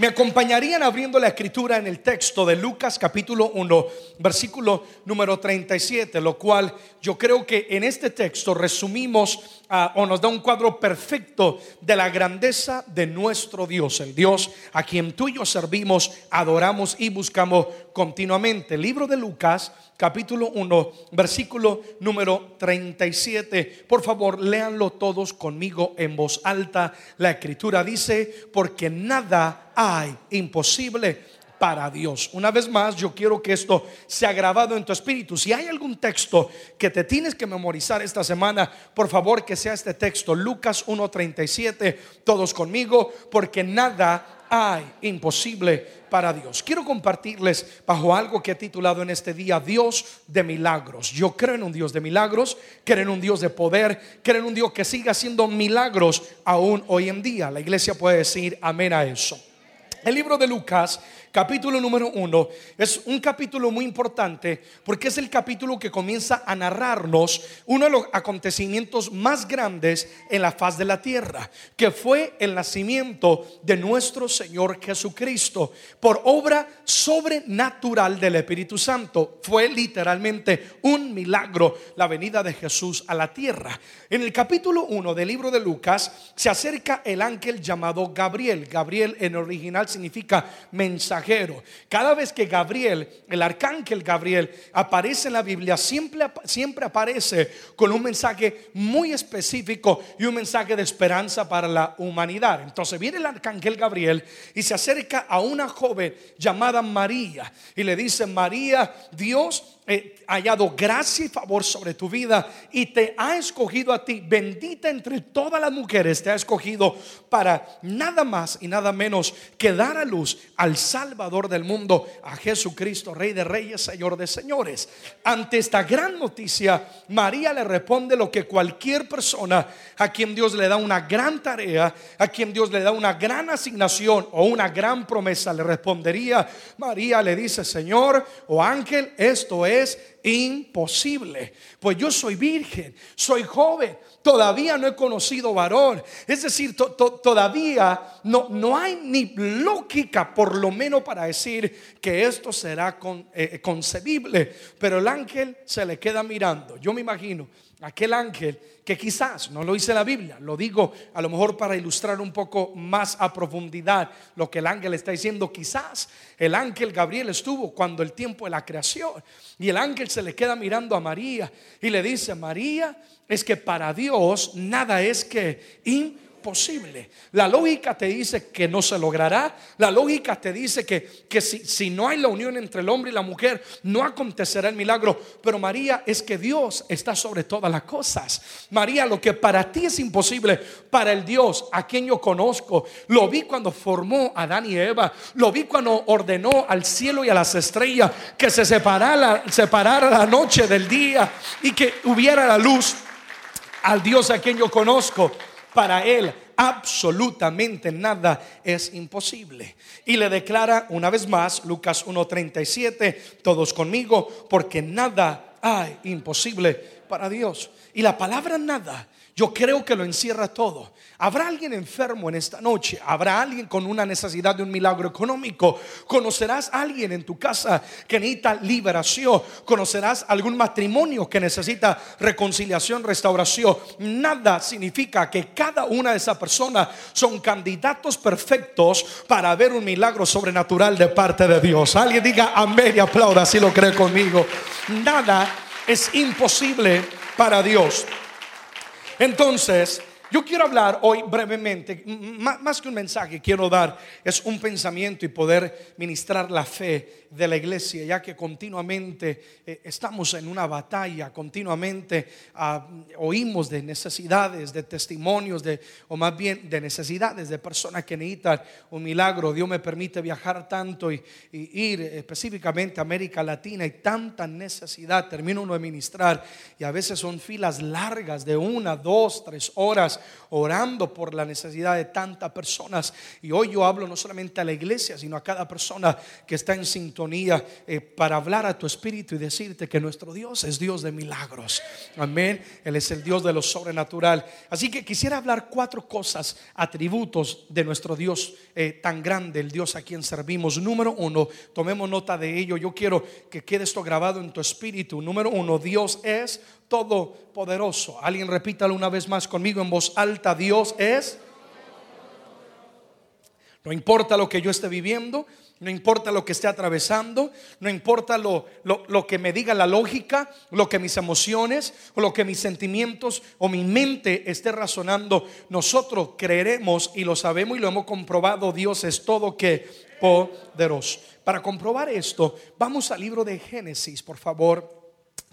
Me acompañarían abriendo la escritura en el texto de Lucas capítulo 1, versículo número 37, lo cual yo creo que en este texto resumimos ah, o nos da un cuadro perfecto de la grandeza de nuestro Dios, el Dios a quien tú y yo servimos, adoramos y buscamos continuamente. Libro de Lucas capítulo 1, versículo número 37. Por favor, léanlo todos conmigo en voz alta. La escritura dice, porque nada hay imposible para Dios. Una vez más, yo quiero que esto sea grabado en tu espíritu. Si hay algún texto que te tienes que memorizar esta semana, por favor que sea este texto, Lucas 1.37, todos conmigo, porque nada hay imposible para Dios. Quiero compartirles bajo algo que he titulado en este día Dios de milagros. Yo creo en un Dios de milagros, creo en un Dios de poder, creo en un Dios que siga haciendo milagros aún hoy en día. La iglesia puede decir amén a eso. El libro de Lucas capítulo número uno, es un capítulo muy importante porque es el capítulo que comienza a narrarnos uno de los acontecimientos más grandes en la faz de la tierra, que fue el nacimiento de nuestro Señor Jesucristo por obra sobrenatural del Espíritu Santo. Fue literalmente un milagro la venida de Jesús a la tierra. En el capítulo 1 del libro de Lucas se acerca el ángel llamado Gabriel. Gabriel en original significa cada vez que Gabriel, el arcángel Gabriel, aparece en la Biblia, siempre, siempre aparece con un mensaje muy específico y un mensaje de esperanza para la humanidad. Entonces viene el arcángel Gabriel y se acerca a una joven llamada María y le dice, María, Dios hallado gracia y favor sobre tu vida y te ha escogido a ti, bendita entre todas las mujeres, te ha escogido para nada más y nada menos que dar a luz al Salvador del mundo, a Jesucristo, Rey de Reyes, Señor de Señores. Ante esta gran noticia, María le responde lo que cualquier persona a quien Dios le da una gran tarea, a quien Dios le da una gran asignación o una gran promesa, le respondería. María le dice, Señor o ángel, esto es es imposible. Pues yo soy virgen, soy joven, todavía no he conocido varón. Es decir, todavía no, no hay ni lógica, por lo menos para decir que esto será eh, concebible. Pero el ángel se le queda mirando. Yo me imagino aquel ángel que quizás, no lo dice la Biblia, lo digo a lo mejor para ilustrar un poco más a profundidad lo que el ángel está diciendo, quizás el ángel Gabriel estuvo cuando el tiempo de la creación y el ángel se le queda mirando a María y le dice, María, es que para Dios nada es que posible. La lógica te dice que no se logrará. La lógica te dice que, que si, si, no hay la unión entre el hombre y la mujer, no acontecerá el milagro. Pero María es que Dios está sobre todas las cosas. María, lo que para ti es imposible, para el Dios a quien yo conozco, lo vi cuando formó a Adán y Eva, lo vi cuando ordenó al cielo y a las estrellas que se separara, separara la noche del día y que hubiera la luz al Dios a quien yo conozco para Él absolutamente nada es imposible. Y le declara una vez más, Lucas 1.37, todos conmigo, porque nada hay imposible para Dios. Y la palabra nada yo creo que lo encierra todo. Habrá alguien enfermo en esta noche. Habrá alguien con una necesidad de un milagro económico. Conocerás a alguien en tu casa que necesita liberación. Conocerás algún matrimonio que necesita reconciliación, restauración. Nada significa que cada una de esas personas son candidatos perfectos para ver un milagro sobrenatural de parte de Dios. Alguien diga amén y aplauda si lo cree conmigo. Nada es imposible para Dios. Entonces, yo quiero hablar hoy brevemente, más que un mensaje, quiero dar, es un pensamiento y poder ministrar la fe de la iglesia, ya que continuamente eh, estamos en una batalla, continuamente ah, oímos de necesidades, de testimonios, de, o más bien de necesidades de personas que necesitan un milagro. Dios me permite viajar tanto y, ir específicamente a América Latina y tanta necesidad. Termino uno de ministrar y a veces son filas largas de una, dos, tres horas orando por la necesidad de tantas personas. Y hoy yo hablo no solamente a la iglesia, sino a cada persona que está en sintonía eh, para hablar a tu espíritu y decirte que nuestro Dios es Dios de milagros. Amén. Él es el Dios de lo sobrenatural. Así que quisiera hablar cuatro cosas, atributos de nuestro Dios eh, tan grande, el Dios a quien servimos. Número uno, tomemos nota de ello. Yo quiero que quede esto grabado en tu espíritu. Número uno, Dios es todopoderoso. Alguien repítalo una vez más conmigo en voz alta. Dios es. No importa lo que yo esté viviendo, no importa lo que esté atravesando, no importa lo, lo, que me diga la lógica, lo que mis emociones o lo que mis sentimientos o mi mente esté razonando, nosotros creeremos y lo sabemos y lo hemos comprobado, Dios es todo que poderoso. Para comprobar esto, vamos al libro de Génesis, por favor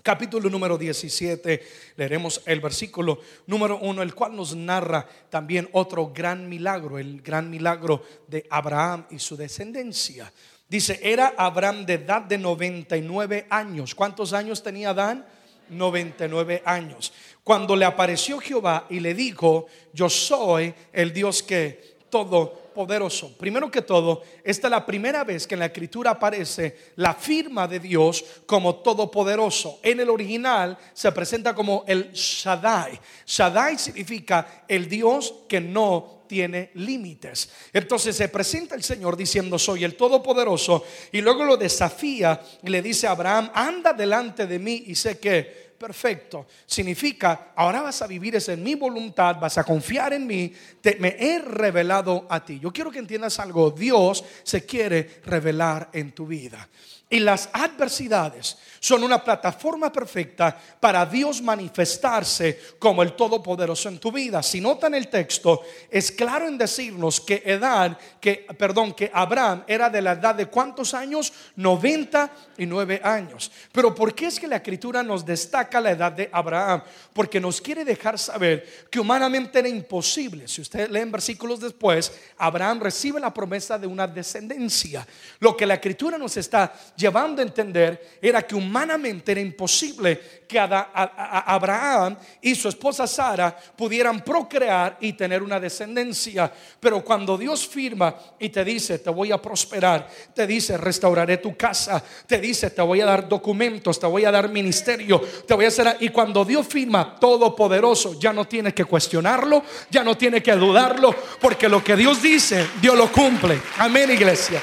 capítulo número 17, leeremos el versículo número 1, el cual nos narra también otro gran milagro, el gran milagro de Abraham y su descendencia. Dice, era Abraham de edad de 99 años. ¿Cuántos años tenía Adán? 99 años. Cuando le apareció Jehová y le dijo, yo soy el Dios que todo poderoso. Primero que todo, esta es la primera vez que en la escritura aparece la firma de Dios como todopoderoso. En el original se presenta como el Shaddai. Shaddai significa el Dios que no tiene límites. Entonces se presenta el Señor diciendo, soy el Todopoderoso, y luego lo desafía y le dice a Abraham, anda delante de mí y sé que perfecto. Significa, ahora vas a vivir es en mi voluntad, vas a confiar en mí, te, me he revelado a ti. Yo quiero que entiendas algo, Dios se quiere revelar en tu vida. Y las adversidades son una plataforma perfecta para Dios manifestarse como el Todopoderoso en tu vida. Si notan el texto, es claro en decirnos que edad, que, perdón, que Abraham era de la edad de cuántos años? 99 años. Pero ¿por qué es que la escritura nos destaca la edad de Abraham? Porque nos quiere dejar saber que humanamente era imposible. Si ustedes leen versículos después, Abraham recibe la promesa de una descendencia. Lo que la escritura nos está llevando a entender era que humanamente era imposible que Abraham y su esposa Sara pudieran procrear y tener una descendencia. Pero cuando Dios firma y te dice, te voy a prosperar, te dice, restauraré tu casa, te dice, te voy a dar documentos, te voy a dar ministerio, te Y cuando Dios firma todopoderoso, ya no tiene que cuestionarlo, ya no tiene que dudarlo, porque lo que Dios dice, Dios lo cumple. Amén, iglesia.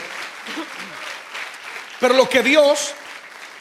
Pero lo que Dios,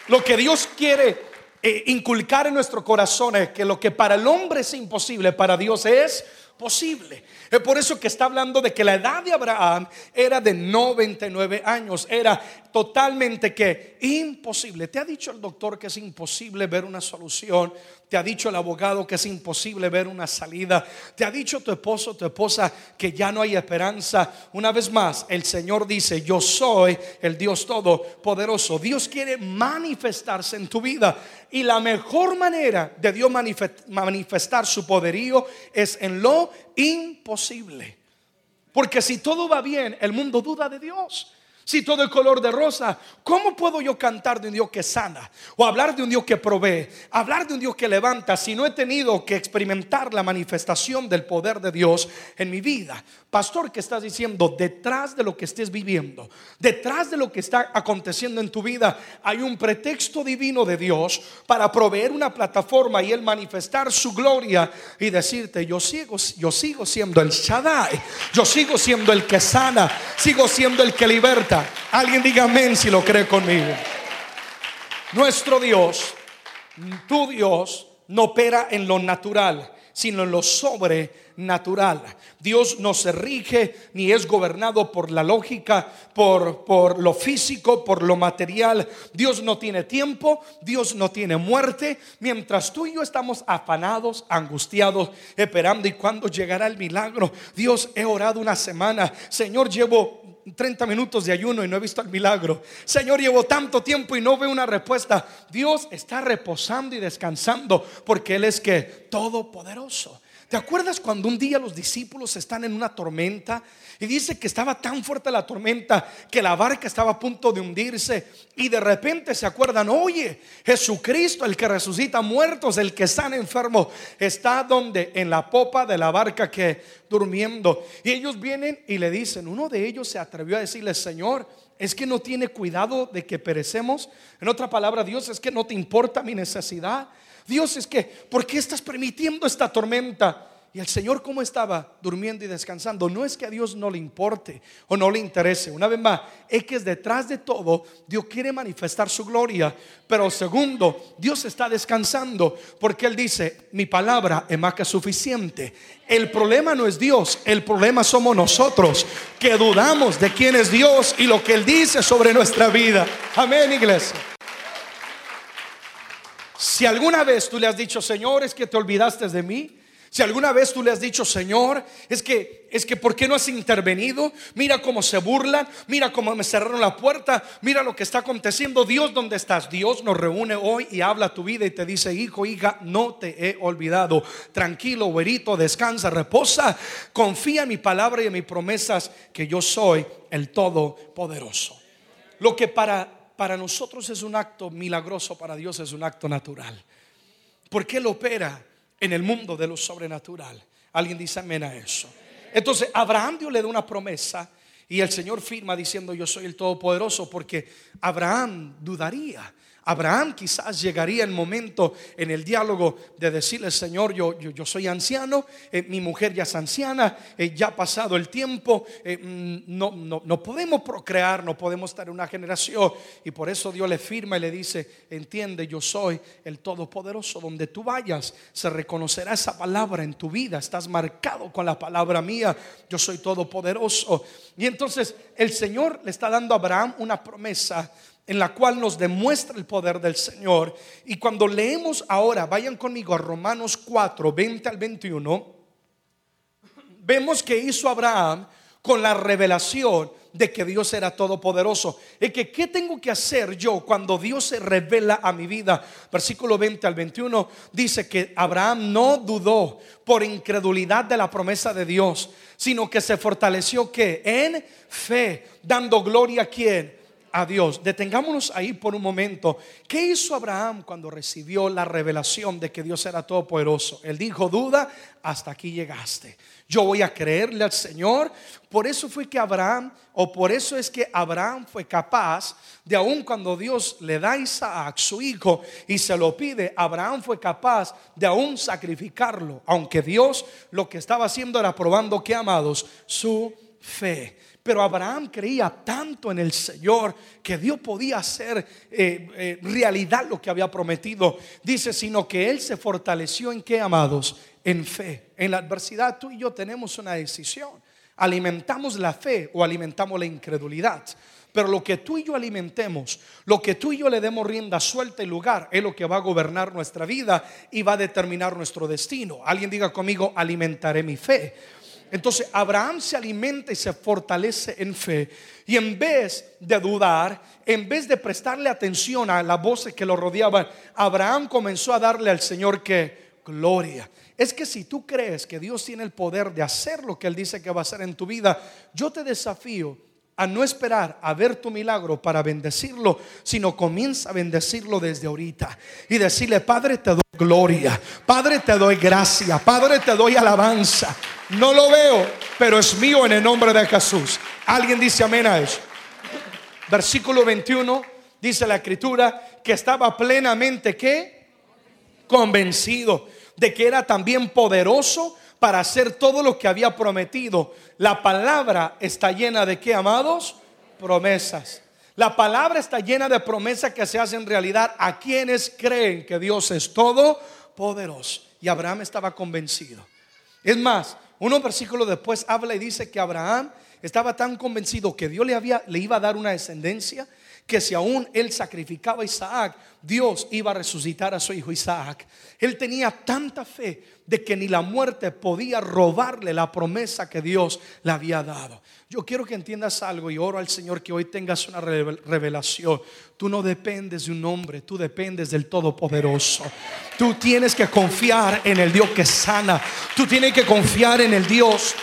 lo que Dios quiere eh, inculcar en nuestro corazón es que lo que para el hombre es imposible, para Dios es posible. Es por eso que está hablando de que la edad de Abraham era de 99 años, era totalmente que imposible. ¿Te ha dicho el doctor que es imposible ver una solución? ¿Te ha dicho el abogado que es imposible ver una salida? ¿Te ha dicho tu esposo, tu esposa que ya no hay esperanza? Una vez más, el Señor dice, yo soy el Dios Todopoderoso. Dios quiere manifestarse en tu vida. Y la mejor manera de Dios manifestar su poderío es en lo imposible. Porque si todo va bien, el mundo duda de Dios. Si todo es color de rosa, ¿cómo puedo yo cantar de un Dios que sana? O hablar de un Dios que provee, hablar de un Dios que levanta si no he tenido que experimentar la manifestación del poder de Dios en mi vida? Pastor, ¿qué estás diciendo? Detrás de lo que estés viviendo, detrás de lo que está aconteciendo en tu vida, hay un pretexto divino de Dios para proveer una plataforma y Él manifestar su gloria y decirte, yo sigo, yo sigo siendo el Shaddai, yo sigo siendo el que sana, sigo siendo el que liberta. Alguien diga amén si lo cree conmigo. Nuestro Dios, tu Dios, no opera en lo natural, sino en lo sobre natural. Dios no se rige ni es gobernado por la lógica, por, por lo físico, por lo material. Dios no tiene tiempo, Dios no tiene muerte. Mientras tú y yo estamos afanados, angustiados, esperando y cuando llegará el milagro. Dios, he orado una semana. Señor, llevo 30 minutos de ayuno y no he visto el milagro. Señor, llevo tanto tiempo y no veo una respuesta. Dios está reposando y descansando porque Él es que todopoderoso. ¿Te acuerdas cuando un día los discípulos están en una tormenta y dice que estaba tan fuerte la tormenta que la barca estaba a punto de hundirse y de repente se acuerdan, oye, Jesucristo, el que resucita muertos, el que sana enfermo, está donde en la popa de la barca que durmiendo. Y ellos vienen y le dicen, uno de ellos se atrevió a decirle, Señor, es que no tiene cuidado de que perecemos. En otra palabra, Dios, es que no te importa mi necesidad. Dios es que, ¿por qué estás permitiendo esta tormenta? Y el Señor cómo estaba durmiendo y descansando. No es que a Dios no le importe o no le interese. Una vez más, es que detrás de todo Dios quiere manifestar su gloria. Pero segundo, Dios está descansando porque Él dice, mi palabra es más que suficiente. El problema no es Dios, el problema somos nosotros que dudamos de quién es Dios y lo que Él dice sobre nuestra vida. Amén, iglesia. Si alguna vez tú le has dicho, Señor, es que te olvidaste de mí. Si alguna vez tú le has dicho, Señor, es que, es que, ¿por qué no has intervenido? Mira cómo se burlan, mira cómo me cerraron la puerta, mira lo que está aconteciendo. Dios, ¿dónde estás? Dios nos reúne hoy y habla tu vida y te dice, hijo, hija, no te he olvidado. Tranquilo, güerito, descansa, reposa, confía en mi palabra y en mis promesas, que yo soy el Todopoderoso. Lo que para para nosotros es un acto milagroso, para Dios es un acto natural. Porque Él opera en el mundo de lo sobrenatural. Alguien dice amén a eso. Entonces, Abraham Dios le da una promesa y el Señor firma diciendo yo soy el Todopoderoso porque Abraham dudaría Abraham quizás llegaría el momento en el diálogo de decirle, Señor, yo, yo, soy anciano, eh, mi mujer ya es anciana, eh, ya ha pasado el tiempo, eh, mm, no, no, no, podemos procrear, no podemos estar en una generación. Y por eso Dios le firma y le dice, entiende, yo soy el Todopoderoso, donde tú vayas, se reconocerá esa palabra en tu vida, estás marcado con la palabra mía, yo soy Todopoderoso. Y entonces el Señor le está dando a Abraham una promesa en la cual nos demuestra el poder del Señor. Y cuando leemos ahora, vayan conmigo a Romanos 4, 20 al 21, vemos que hizo Abraham con la revelación de que Dios era todopoderoso. Y que, ¿qué tengo que hacer yo cuando Dios se revela a mi vida? Versículo 20 al 21 dice que Abraham no dudó por incredulidad de la promesa de Dios, sino que se fortaleció que en fe, dando gloria a quien? A Dios. Detengámonos ahí por un momento. ¿Qué hizo Abraham cuando recibió la revelación de que Dios era todopoderoso? Él dijo, duda, hasta aquí llegaste. Yo voy a creerle al Señor. Por eso fue que Abraham, o por eso es que Abraham fue capaz de aun cuando Dios le da a Isaac, su hijo, y se lo pide, Abraham fue capaz de aún sacrificarlo. Aunque Dios lo que estaba haciendo era probando que, amados, su fe. Pero Abraham creía tanto en el Señor que Dios podía hacer eh, eh, realidad lo que había prometido. Dice, sino que Él se fortaleció en qué, amados? En fe. En la adversidad tú y yo tenemos una decisión. Alimentamos la fe o alimentamos la incredulidad. Pero lo que tú y yo alimentemos, lo que tú y yo le demos rienda suelta y lugar, es lo que va a gobernar nuestra vida y va a determinar nuestro destino. Alguien diga conmigo, alimentaré mi fe. Entonces Abraham se alimenta y se fortalece en fe. Y en vez de dudar, en vez de prestarle atención a las voces que lo rodeaban, Abraham comenzó a darle al Señor que gloria. Es que si tú crees que Dios tiene el poder de hacer lo que Él dice que va a hacer en tu vida, yo te desafío a no esperar a ver tu milagro para bendecirlo, sino comienza a bendecirlo desde ahorita y decirle, Padre, te doy gloria, Padre, te doy gracia, Padre, te doy alabanza. No lo veo, pero es mío en el nombre de Jesús. Alguien dice amén a eso. Versículo 21 dice la escritura que estaba plenamente que convencido de que era también poderoso para hacer todo lo que había prometido. La palabra está llena de qué, amados? Promesas. La palabra está llena de promesas que se hacen realidad a quienes creen que Dios es todo poderoso. Y Abraham estaba convencido. Es más, unos versículos después habla y dice que Abraham estaba tan convencido que Dios le, había, le iba a dar una descendencia que si aún él sacrificaba a Isaac, Dios iba a resucitar a su hijo Isaac. Él tenía tanta fe de que ni la muerte podía robarle la promesa que Dios le había dado. Yo quiero que entiendas algo y oro al Señor que hoy tengas una revelación. Tú no dependes de un hombre, tú dependes del Todopoderoso. Tú tienes que confiar en el Dios que sana. Tú tienes que confiar en el Dios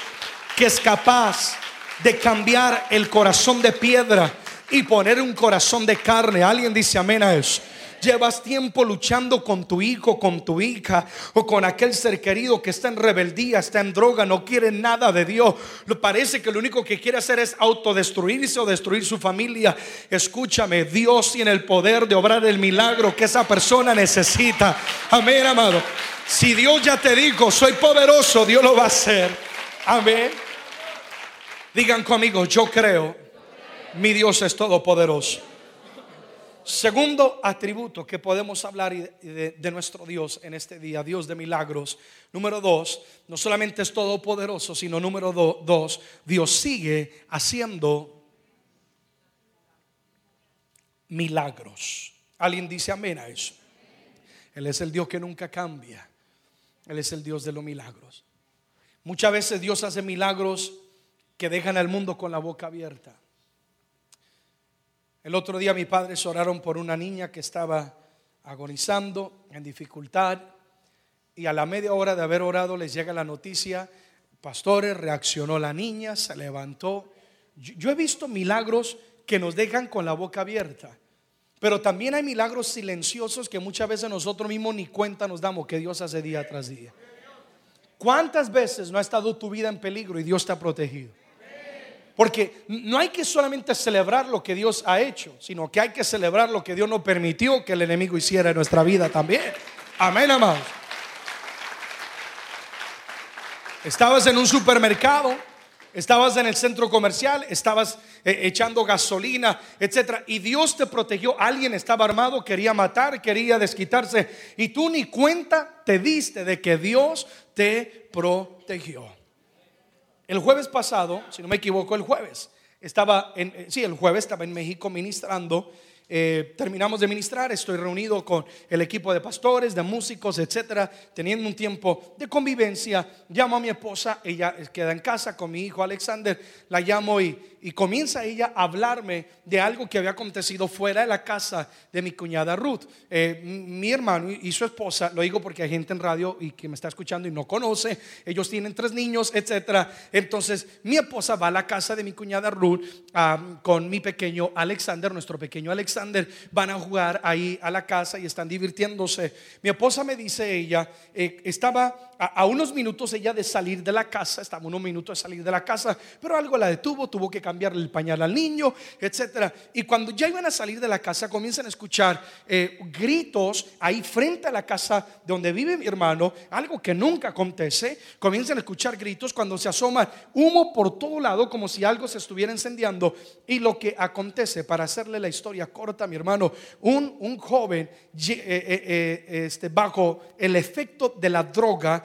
que es capaz de cambiar el corazón de piedra y poner un corazón de carne. Alguien dice amén a eso llevas tiempo luchando con tu hijo, con tu hija o con aquel ser querido que está en rebeldía, está en droga, no quiere nada de Dios. Parece que lo único que quiere hacer es autodestruirse o destruir su familia. Escúchame, Dios tiene el poder de obrar el milagro que esa persona necesita. Amén, amado. Si Dios ya te dijo, soy poderoso, Dios lo va a hacer. Amén. Digan conmigo, yo creo, mi Dios es todopoderoso. Segundo atributo que podemos hablar de, nuestro Dios en este día, Dios de milagros. Número dos, no solamente es todopoderoso, sino número dos, Dios sigue haciendo milagros. ¿Alguien dice amén a eso? Él es el Dios que nunca cambia. Él es el Dios de los milagros. Muchas veces Dios hace milagros que dejan al mundo con la boca abierta. El otro día mis padres oraron por una niña que estaba agonizando, en dificultad, y a la media hora de haber orado les llega la noticia, pastores, reaccionó la niña, se levantó. Yo, he visto milagros que nos dejan con la boca abierta, pero también hay milagros silenciosos que muchas veces nosotros mismos ni cuenta nos damos que Dios hace día tras día. ¿Cuántas veces no ha estado tu vida en peligro y Dios te ha protegido? Porque no hay que solamente celebrar lo que Dios ha hecho, sino que hay que celebrar lo que Dios no permitió que el enemigo hiciera en nuestra vida también. Amén, amados. Estabas en un supermercado, estabas en el centro comercial, estabas eh, echando gasolina, etcétera, y Dios te protegió. Alguien estaba armado, quería matar, quería desquitarse, y tú ni cuenta te diste de que Dios te protegió. El jueves pasado, si no me equivoco, el jueves, estaba en, eh, sí, el jueves estaba en México ministrando. Eh, terminamos de ministrar, estoy reunido con el equipo de pastores, de músicos, etcétera, teniendo un tiempo de convivencia. Llamo a mi esposa, ella queda en casa con mi hijo Alexander, la llamo y y comienza ella a hablarme de algo que había acontecido fuera de la casa de mi cuñada Ruth. Eh, mi hermano y su esposa, lo digo porque hay gente en radio y que me está escuchando y no conoce, ellos tienen tres niños, etcétera. Entonces, mi esposa va a la casa de mi cuñada Ruth ah, con mi pequeño Alexander, nuestro pequeño Alexander, van a jugar ahí a la casa y están divirtiéndose. Mi esposa me dice ella, eh, estaba a, unos minutos ella de salir de la casa, estaba unos minutos de salir de la casa, pero algo la detuvo, tuvo que cambiarle el pañal al niño, etcétera. Y cuando ya iban a salir de la casa, comienzan a escuchar eh, gritos ahí frente a la casa donde vive mi hermano, algo que nunca acontece. Comienzan a escuchar gritos cuando se asoma humo por todo lado, como si algo se estuviera encendiendo. Y lo que acontece, para hacerle la historia corta, mi hermano, un, un joven eh, eh, este, bajo el efecto de la droga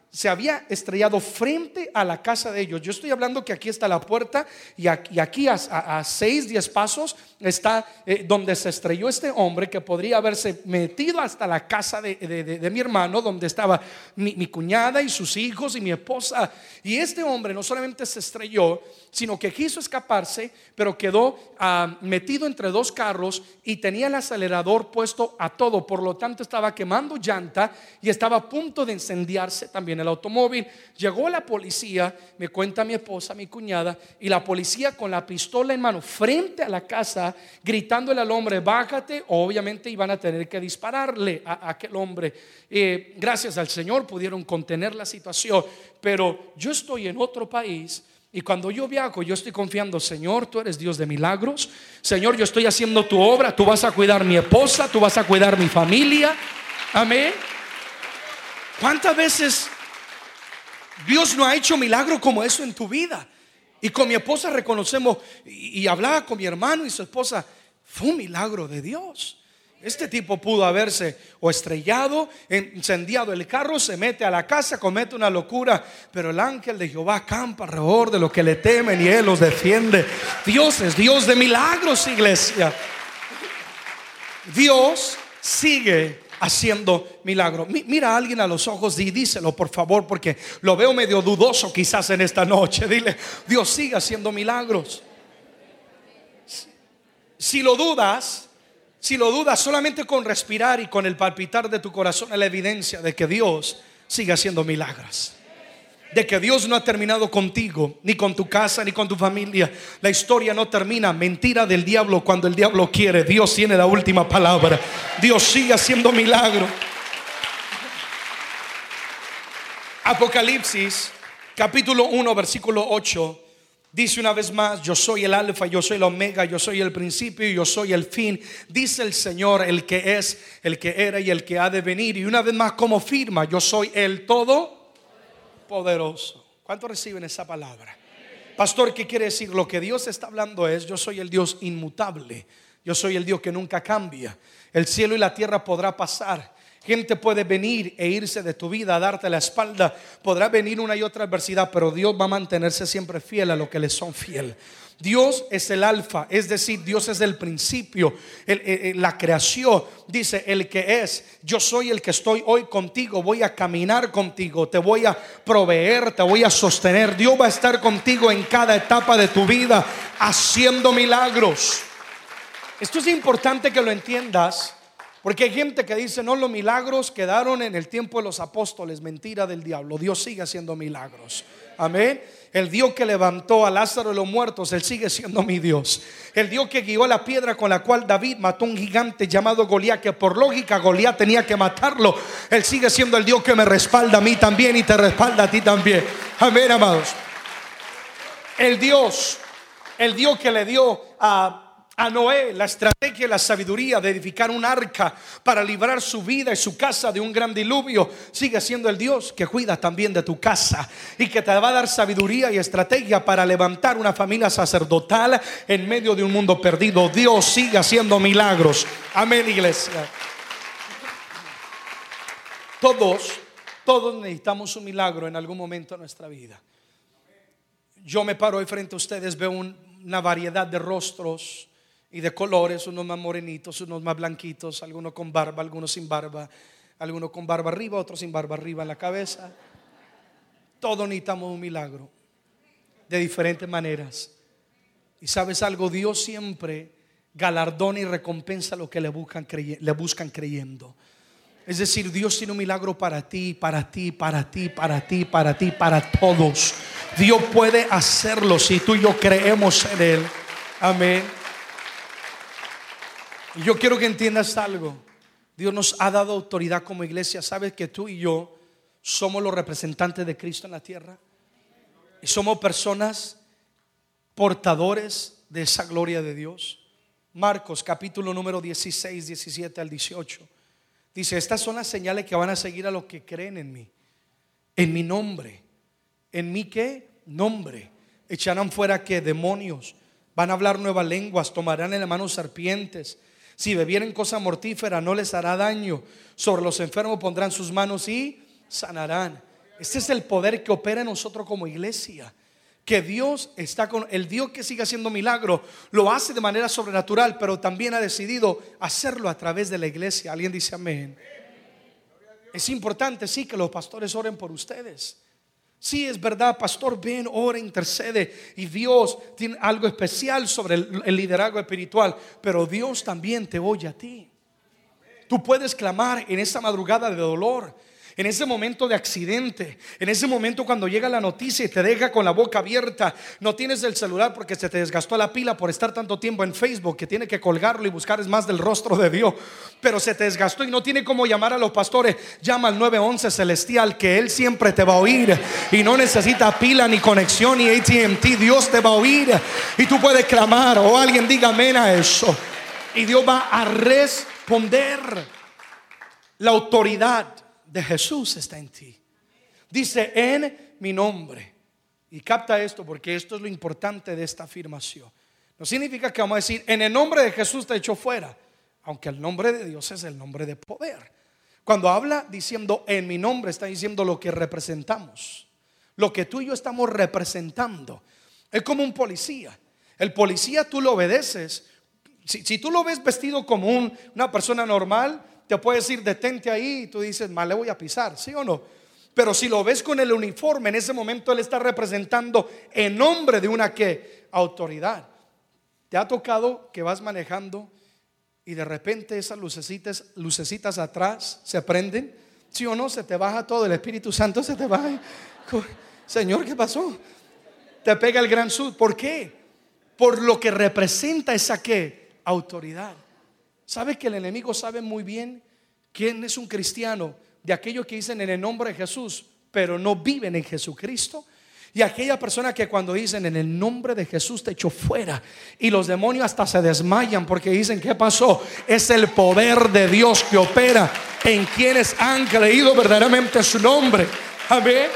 se había estrellado frente a la casa de ellos. Yo estoy hablando que aquí está la puerta y aquí, a, seis, diez pasos está eh, donde se estrelló este hombre que podría haberse metido hasta la casa de, mi hermano, donde estaba mi, cuñada y sus hijos y mi esposa. Y este hombre no solamente se estrelló, sino que quiso escaparse, pero quedó ah, metido entre dos carros y tenía el acelerador puesto a todo. Por lo tanto, estaba quemando llanta y estaba a punto de incendiarse también el automóvil. Llegó la policía, me cuenta mi esposa, mi cuñada, y la policía con la pistola en mano frente a la casa, gritándole al hombre, bájate, obviamente iban a tener que dispararle a, aquel hombre. Eh, gracias al Señor pudieron contener la situación, pero yo estoy en otro país. Y cuando yo viajo, yo estoy confiando, Señor, tú eres Dios de milagros. Señor, yo estoy haciendo tu obra. Tú vas a cuidar mi esposa, tú vas a cuidar mi familia. Amén. ¿Cuántas veces Dios no ha hecho milagro como eso en tu vida. Y con mi esposa reconocemos y, hablaba con mi hermano y su esposa, fue un milagro de Dios. Este tipo pudo haberse o estrellado, encendiado el carro, se mete a la casa, comete una locura, pero el ángel de Jehová acampa alrededor de los que le temen y él los defiende. Dios es Dios de milagros, iglesia. Dios sigue haciendo milagros. Mira a alguien a los ojos y díselo, por favor, porque lo veo medio dudoso quizás en esta noche. Dile, Dios sigue haciendo milagros. Si lo dudas, si lo dudas solamente con respirar y con el palpitar de tu corazón es la evidencia de que Dios sigue haciendo milagros de que Dios no ha terminado contigo, ni con tu casa, ni con tu familia. La historia no termina. Mentira del diablo cuando el diablo quiere. Dios tiene la última palabra. Dios sigue haciendo milagros. Apocalipsis, capítulo 1, versículo 8. Dice una vez más, yo soy el alfa, yo soy el omega, yo soy el principio y yo soy el fin. Dice el Señor, el que es, el que era y el que ha de venir. Y una vez más como firma, yo soy el todo poderoso. ¿Cuántos reciben esa palabra? Pastor, ¿qué quiere decir? Lo que Dios está hablando es, yo soy el Dios inmutable, yo soy el Dios que nunca cambia. El cielo y la tierra podrá pasar. Gente puede venir e irse de tu vida, darte la espalda. Podrá venir una y otra adversidad, pero Dios va a mantenerse siempre fiel a lo que le son fiel. Dios es el alfa, es decir, Dios es el principio, la creación. Dice, el que es, yo soy el que estoy hoy contigo, voy a caminar contigo, te voy a proveer, te voy a sostener. Dios va a estar contigo en cada etapa de tu vida, haciendo milagros. Esto es importante que lo entiendas, porque hay gente que dice, no, los milagros quedaron en el tiempo de los apóstoles, mentira del diablo, Dios sigue haciendo milagros. Amén. El Dios que levantó a Lázaro de los muertos, Él sigue siendo mi Dios. El Dios que guió la piedra con la cual David mató a un gigante llamado Goliat, que por lógica Goliat tenía que matarlo. Él sigue siendo el Dios que me respalda a mí también y te respalda a ti también. Amén, amados. El Dios, el Dios que le dio a a Noé la estrategia y la sabiduría de edificar un arca para librar su vida y su casa de un gran diluvio, sigue siendo el Dios que cuida también de tu casa y que te va a dar sabiduría y estrategia para levantar una familia sacerdotal en medio de un mundo perdido. Dios sigue haciendo milagros. Amén, iglesia. Todos, todos necesitamos un milagro en algún momento de nuestra vida. Yo me paro ahí frente a ustedes, veo una variedad de rostros y de colores, unos más morenitos, unos más blanquitos, algunos con barba, algunos sin barba, algunos con barba arriba, otros sin barba arriba en la cabeza. Todos necesitamos un milagro de diferentes maneras. Y sabes algo, Dios siempre galardona y recompensa lo que le buscan, le buscan creyendo. Es decir, Dios tiene un milagro para ti, para ti, para ti, para ti, para ti, para todos. Dios puede hacerlo si tú y yo creemos en Él. Amén. Y yo quiero que entiendas algo. Dios nos ha dado autoridad como iglesia. ¿Sabes que tú y yo somos los representantes de Cristo en la tierra? Y somos personas portadores de esa gloria de Dios. Marcos capítulo número 16, 17 al 18. Dice, estas son las señales que van a seguir a los que creen en mí. En mi nombre. ¿En mi qué? Nombre. Echarán fuera que demonios. Van a hablar nuevas lenguas. Tomarán en la mano serpientes si bebieren cosa mortífera no les hará daño. Sobre los enfermos pondrán sus manos y sanarán. Este es el poder que opera en nosotros como iglesia. Que Dios está con el Dios que sigue haciendo milagros, lo hace de manera sobrenatural, pero también ha decidido hacerlo a través de la iglesia. Alguien dice amén. Es importante, sí, que los pastores oren por ustedes. Sí, es verdad, pastor, ven, ora, intercede. Y Dios tiene algo especial sobre el, liderazgo espiritual, pero Dios también te oye a ti. Tú puedes clamar en esa madrugada de dolor en ese momento de accidente, en ese momento cuando llega la noticia y te deja con la boca abierta, no tienes el celular porque se te desgastó la pila por estar tanto tiempo en Facebook que tiene que colgarlo y buscar es más del rostro de Dios, pero se te desgastó y no tiene como llamar a los pastores, llama al 911 celestial que Él siempre te va a oír. Y no necesita pila ni conexión ni ATT, Dios te va a oír. Y tú puedes clamar o alguien diga amén a eso. Y Dios va a responder la autoridad de Jesús está en ti. Dice, en mi nombre. Y capta esto porque esto es lo importante de esta afirmación. No significa que vamos a decir, en el nombre de Jesús te echo fuera, aunque el nombre de Dios es el nombre de poder. Cuando habla diciendo en mi nombre, está diciendo lo que representamos. Lo que tú y yo estamos representando. Es como un policía. El policía tú lo obedeces Si, tú lo ves vestido como una persona normal, te puede decir, detente ahí, y tú dices, mal le voy a pisar, ¿sí o no? Pero si lo ves con el uniforme, en ese momento él está representando en nombre de una que autoridad. ¿Te ha tocado que vas manejando y de repente esas lucecitas, lucecitas atrás se prenden? ¿Sí o no? Se te baja todo, el Espíritu Santo se te baja. Señor, ¿qué pasó? Te pega el gran sud. ¿Por qué? Por lo que representa esa que autoridad. ¿Sabe que el enemigo sabe muy bien quién es un cristiano? De aquellos que dicen en el nombre de Jesús, pero no viven en Jesucristo. Y aquella persona que cuando dicen en el nombre de Jesús te echó fuera y los demonios hasta se desmayan porque dicen, ¿qué pasó? Es el poder de Dios que opera en quienes han creído verdaderamente su nombre. Amén.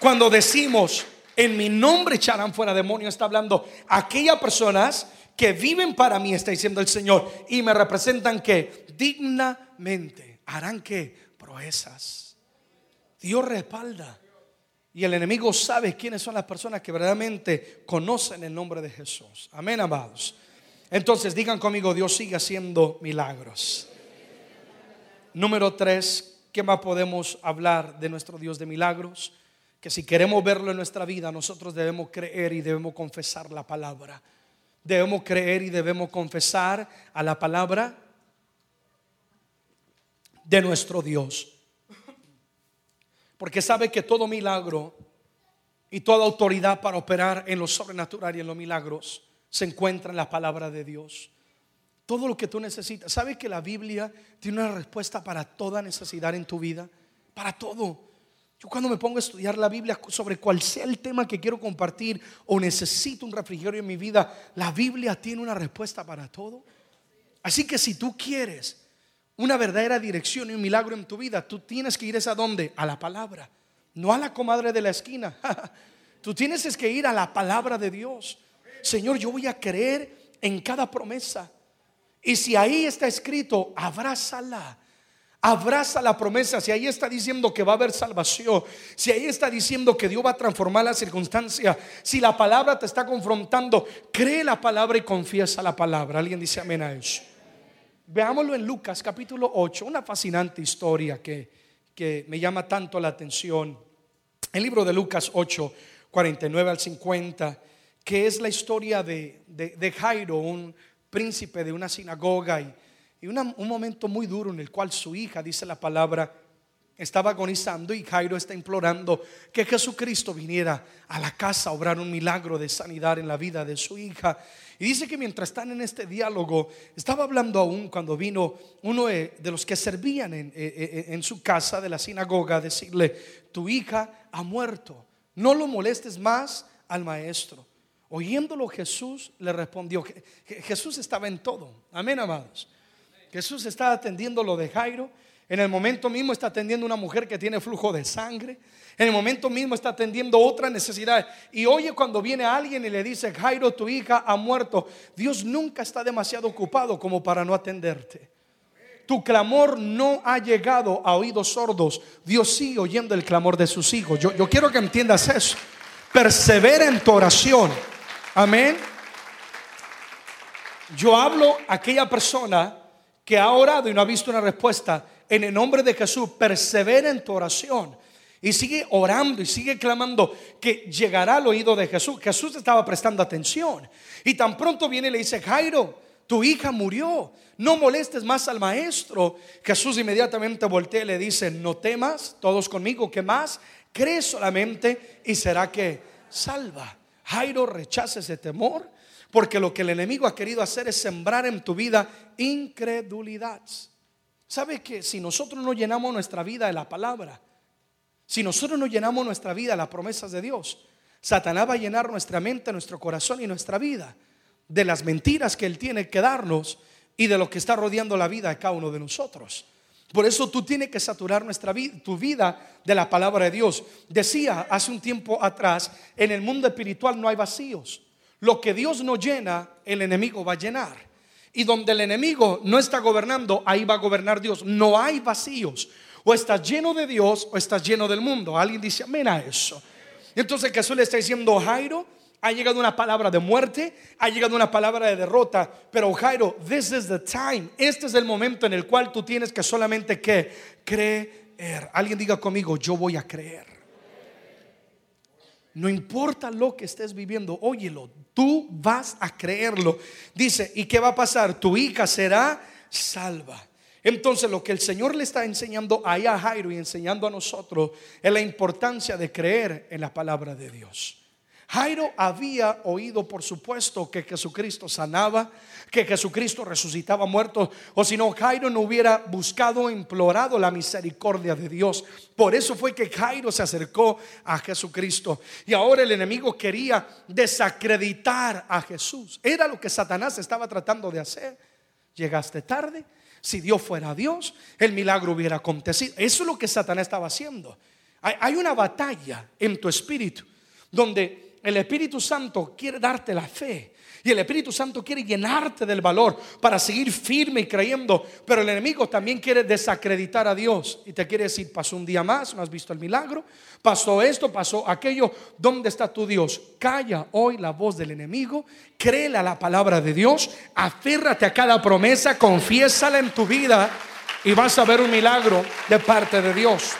Cuando decimos, en mi nombre echarán fuera demonios, está hablando aquellas personas que viven para mí, está diciendo el Señor, y me representan que dignamente harán que proezas. Dios respalda. Y el enemigo sabe quiénes son las personas que verdaderamente conocen el nombre de Jesús. Amén, amados. Entonces digan conmigo, Dios sigue haciendo milagros. Número tres, ¿qué más podemos hablar de nuestro Dios de milagros? Que si queremos verlo en nuestra vida, nosotros debemos creer y debemos confesar la palabra. Debemos creer y debemos confesar a la palabra de nuestro Dios. Porque sabe que todo milagro y toda autoridad para operar en lo sobrenatural y en los milagros se encuentra en la palabra de Dios. Todo lo que tú necesitas. ¿Sabe que la Biblia tiene una respuesta para toda necesidad en tu vida? Para todo. Yo cuando me pongo a estudiar la Biblia sobre cuál sea el tema que quiero compartir o necesito un refrigerio en mi vida, la Biblia tiene una respuesta para todo. Así que si tú quieres una verdadera dirección y un milagro en tu vida, tú tienes que ir a dónde? A la palabra, no a la comadre de la esquina. tú tienes que ir a la palabra de Dios. Señor, yo voy a creer en cada promesa. Y si ahí está escrito, abrázala. Abraza la promesa. Si ahí está diciendo que va a haber salvación, si ahí está diciendo que Dios va a transformar la circunstancia, si la palabra te está confrontando, cree la palabra y confiesa la palabra. Alguien dice amén a eso. Veámoslo en Lucas capítulo 8, una fascinante historia que, que me llama tanto la atención. El libro de Lucas 8, 49 al 50, que es la historia de, de, Jairo, un príncipe de una sinagoga y, y un momento muy duro en el cual su hija, dice la palabra, estaba agonizando y Jairo está implorando que Jesucristo viniera a la casa a obrar un milagro de sanidad en la vida de su hija. Y dice que mientras están en este diálogo, estaba hablando aún cuando vino uno de los que servían en, eh, eh, su casa de la sinagoga a decirle, tu hija ha muerto, no lo molestes más al maestro. Oyéndolo Jesús le respondió, Jesús estaba en todo, amén amados. Jesús estaba atendiendo lo de Jairo en el momento mismo está atendiendo una mujer que tiene flujo de sangre. En el momento mismo está atendiendo otra necesidad. Y oye cuando viene alguien y le dice, Jairo, tu hija ha muerto. Dios nunca está demasiado ocupado como para no atenderte. Tu clamor no ha llegado a oídos sordos. Dios sigue oyendo el clamor de sus hijos. Yo, yo quiero que entiendas eso. Persevera en tu oración. Amén. Yo hablo a aquella persona que ha orado y no ha visto una respuesta en el nombre de Jesús, persevera en tu oración. Y sigue orando y sigue clamando que llegará al oído de Jesús. Jesús estaba prestando atención. Y tan pronto viene y le dice, Jairo, tu hija murió. No molestes más al maestro. Jesús inmediatamente voltea y le dice, no temas, todos conmigo, ¿qué más? Cree solamente y será que salva. Jairo rechaza ese temor porque lo que el enemigo ha querido hacer es sembrar en tu vida incredulidad. ¿Sabe que si nosotros no llenamos nuestra vida de la palabra, si nosotros no llenamos nuestra vida de las promesas de Dios, Satanás va a llenar nuestra mente, nuestro corazón y nuestra vida de las mentiras que Él tiene que darnos y de lo que está rodeando la vida de cada uno de nosotros. Por eso tú tienes que saturar nuestra tu vida de la palabra de Dios. Decía hace un tiempo atrás, en el mundo espiritual no hay vacíos. Lo que Dios no llena, el enemigo va a llenar. Y donde el enemigo no está gobernando, ahí va a gobernar Dios. No hay vacíos. O estás lleno de Dios o estás lleno del mundo. Alguien dice amén a eso. Entonces Jesús le está diciendo, Jairo, Ha llegado una palabra de muerte, ha llegado una palabra de derrota, pero Jairo, this is the time. Este es el momento en el cual tú tienes que solamente que creer. Alguien diga conmigo, yo voy a creer. No importa lo que estés viviendo, óyelo, tú vas a creerlo. Dice, ¿y qué va a pasar? Tu hija será salva. Entonces lo que el Señor le está enseñando ahí a Jairo y enseñando a nosotros es la importancia de creer en la palabra de Dios. Jairo había oído, por supuesto, que Jesucristo sanaba, que Jesucristo resucitaba muertos, o si no, Jairo no hubiera buscado, implorado la misericordia de Dios. Por eso fue que Jairo se acercó a Jesucristo. Y ahora el enemigo quería desacreditar a Jesús. Era lo que Satanás estaba tratando de hacer. Llegaste tarde. Si Dios fuera Dios, el milagro hubiera acontecido. Eso es lo que Satanás estaba haciendo. Hay una batalla en tu espíritu donde el Espíritu Santo quiere darte la fe. Y el Espíritu Santo quiere llenarte del valor para seguir firme y creyendo. Pero el enemigo también quiere desacreditar a Dios. Y te quiere decir, pasó un día más, no has visto el milagro. Pasó esto, pasó aquello. ¿Dónde está tu Dios? Calla hoy la voz del enemigo. Créele a la palabra de Dios. Aférrate a cada promesa. Confiésala en tu vida. Y vas a ver un milagro de parte de Dios.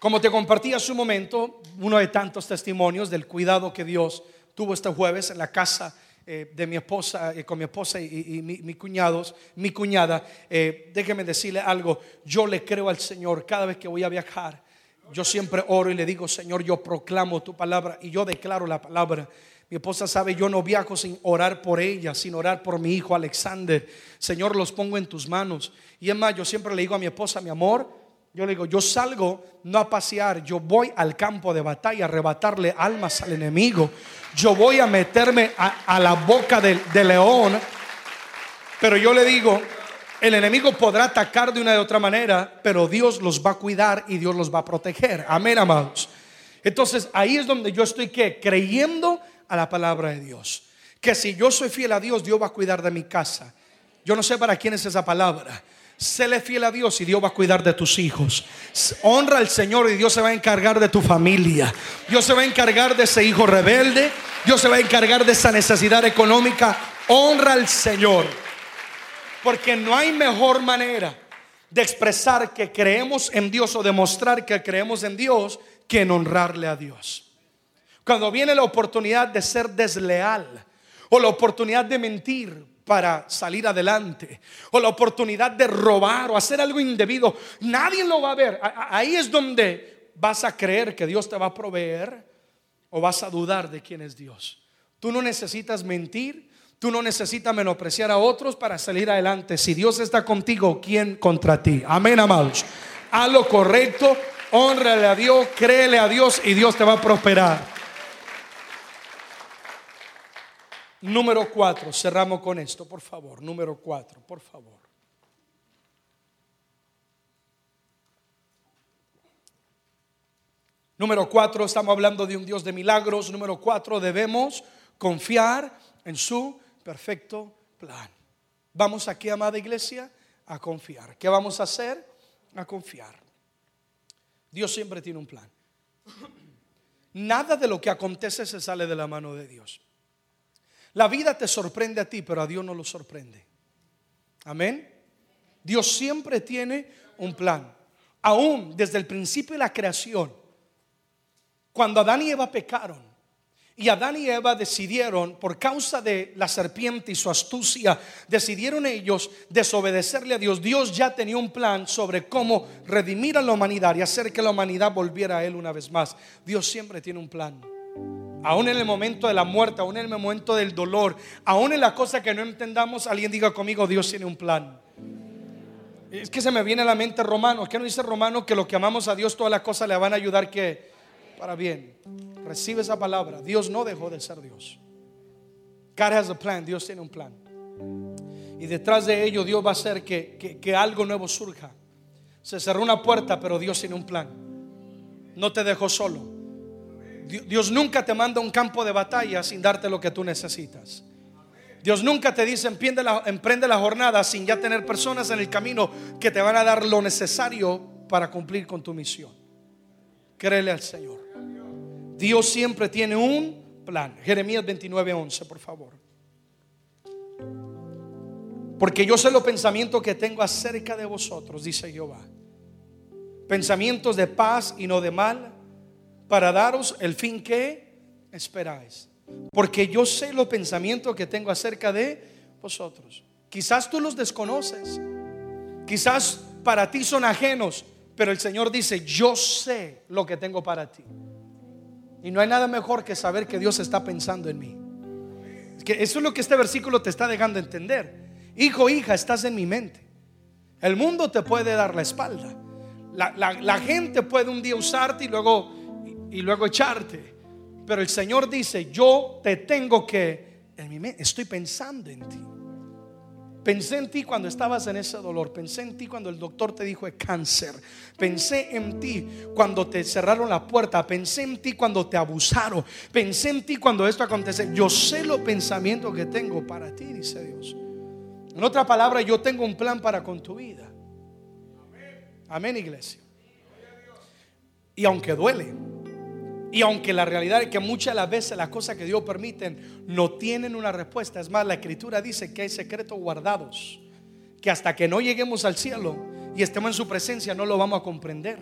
Como te compartí hace un momento, uno de tantos testimonios del cuidado que Dios tuvo este jueves en la casa eh, de mi esposa, eh, con mi esposa y, mi, cuñados, mi cuñada. Eh, déjeme decirle algo, yo le creo al Señor cada vez que voy a viajar. Yo siempre oro y le digo, Señor, yo proclamo tu palabra y yo declaro la palabra. Mi esposa sabe, yo no viajo sin orar por ella, sin orar por mi hijo Alexander. Señor, los pongo en tus manos. Y es más, yo siempre le digo a mi esposa, mi amor, yo le digo, yo salgo no a pasear, yo voy al campo de batalla a arrebatarle almas al enemigo. Yo voy a meterme a, la boca del, león. Pero yo le digo, el enemigo podrá atacar de una de otra manera, pero Dios los va a cuidar y Dios los va a proteger. Amén, amados. Entonces ahí es donde yo estoy que creyendo a la palabra de Dios. Que si yo soy fiel a Dios, Dios va a cuidar de mi casa. Yo no sé para quién es esa palabra. Séle fiel a Dios y Dios va a cuidar de tus hijos. Honra al Señor y Dios se va a encargar de tu familia. Dios se va a encargar de ese hijo rebelde. Dios se va a encargar de esa necesidad económica. Honra al Señor. Porque no hay mejor manera de expresar que creemos en Dios o demostrar que creemos en Dios que en honrarle a Dios. Cuando viene la oportunidad de ser desleal o la oportunidad de mentir, para salir adelante o la oportunidad de robar o hacer algo indebido, nadie lo va a ver. Ahí es donde vas a creer que Dios te va a proveer o vas a dudar de quién es Dios. Tú no necesitas mentir, tú no necesitas menospreciar a otros para salir adelante. Si Dios está contigo, ¿quién contra ti? Amén, amados. Haz lo correcto, honrale a Dios, créele a Dios y Dios te va a prosperar. Número cuatro, cerramos con esto, por favor. Número cuatro, por favor. Número cuatro, estamos hablando de un Dios de milagros. Número cuatro, debemos confiar en su perfecto plan. Vamos aquí, amada iglesia, a confiar. ¿Qué vamos a hacer? A confiar. Dios siempre tiene un plan. Nada de lo que acontece se sale de la mano de Dios. La vida te sorprende a ti, pero a Dios no lo sorprende. Amén. Dios siempre tiene un plan. Aún desde el principio de la creación, cuando Adán y Eva pecaron, y Adán y Eva decidieron, por causa de la serpiente y su astucia, decidieron ellos desobedecerle a Dios. Dios ya tenía un plan sobre cómo redimir a la humanidad y hacer que la humanidad volviera a Él una vez más. Dios siempre tiene un plan. Aún en el momento de la muerte, aún en el momento del dolor, aún en la cosa que no entendamos, alguien diga conmigo, Dios tiene un plan. Es que se me viene a la mente Romano. ¿Qué no dice Romano que lo que amamos a Dios, todas las cosas le van a ayudar que para bien? Recibe esa palabra. Dios no dejó de ser Dios. God has a plan. Dios tiene un plan. Y detrás de ello, Dios va a hacer que, que algo nuevo surja. Se cerró una puerta, pero Dios tiene un plan. No te dejó solo. Dios nunca te manda un campo de batalla sin darte lo que tú necesitas. Dios nunca te dice emprende la, emprende la jornada sin ya tener personas en el camino que te van a dar lo necesario para cumplir con tu misión. Créele al Señor. Dios siempre tiene un plan. Jeremías 29, 11, por favor. Porque yo sé los pensamientos que tengo acerca de vosotros, dice Jehová. Pensamientos de paz y no de mal, para daros el fin que esperáis. Porque yo sé los pensamientos que tengo acerca de vosotros. Quizás tú los desconoces. Quizás para ti son ajenos. Pero el Señor dice, yo sé lo que tengo para ti. Y no hay nada mejor que saber que Dios está pensando en mí. Que eso es lo que este versículo te está dejando entender. Hijo, hija, estás en mi mente. El mundo te puede dar la espalda. La, gente puede un día usarte y luego, y luego echarte. Pero el Señor dice, yo te tengo que, estoy pensando en ti. Pensé en ti cuando estabas en ese dolor. Pensé en ti cuando el doctor te dijo es cáncer. Pensé en ti cuando te cerraron la puerta. Pensé en ti cuando te abusaron. Pensé en ti cuando esto acontece. Yo sé los pensamientos que tengo para ti, dice Dios. En otra palabra, yo tengo un plan para con tu vida. Amén, iglesia. Y aunque duele, y aunque la realidad es que muchas de las veces las cosas que Dios permite no tienen una respuesta, es más, la escritura dice que hay secretos guardados, que hasta que no lleguemos al cielo y estemos en su presencia no lo vamos a comprender.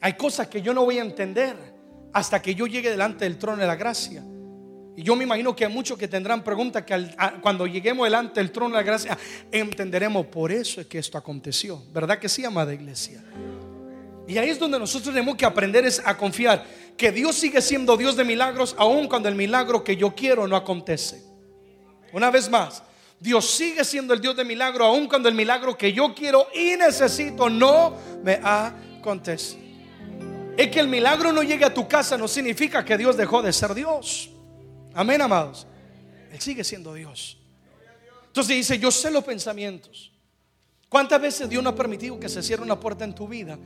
Hay cosas que yo no voy a entender hasta que yo llegue delante del trono de la gracia. Y yo me imagino que hay muchos que tendrán preguntas que cuando lleguemos delante del trono de la gracia entenderemos por eso es que esto aconteció. ¿Verdad que sí, amada iglesia? Y ahí es donde nosotros tenemos que aprender es a confiar que Dios sigue siendo Dios de milagros aun cuando el milagro que yo quiero no acontece. Una vez más, Dios sigue siendo el Dios de milagros aun cuando el milagro que yo quiero y necesito no me acontece. Es que el milagro no llegue a tu casa no significa que Dios dejó de ser Dios. Amén, amados. Él sigue siendo Dios. Entonces dice, yo sé los pensamientos. ¿Cuántas veces Dios no ha permitido que se cierre una puerta en tu vida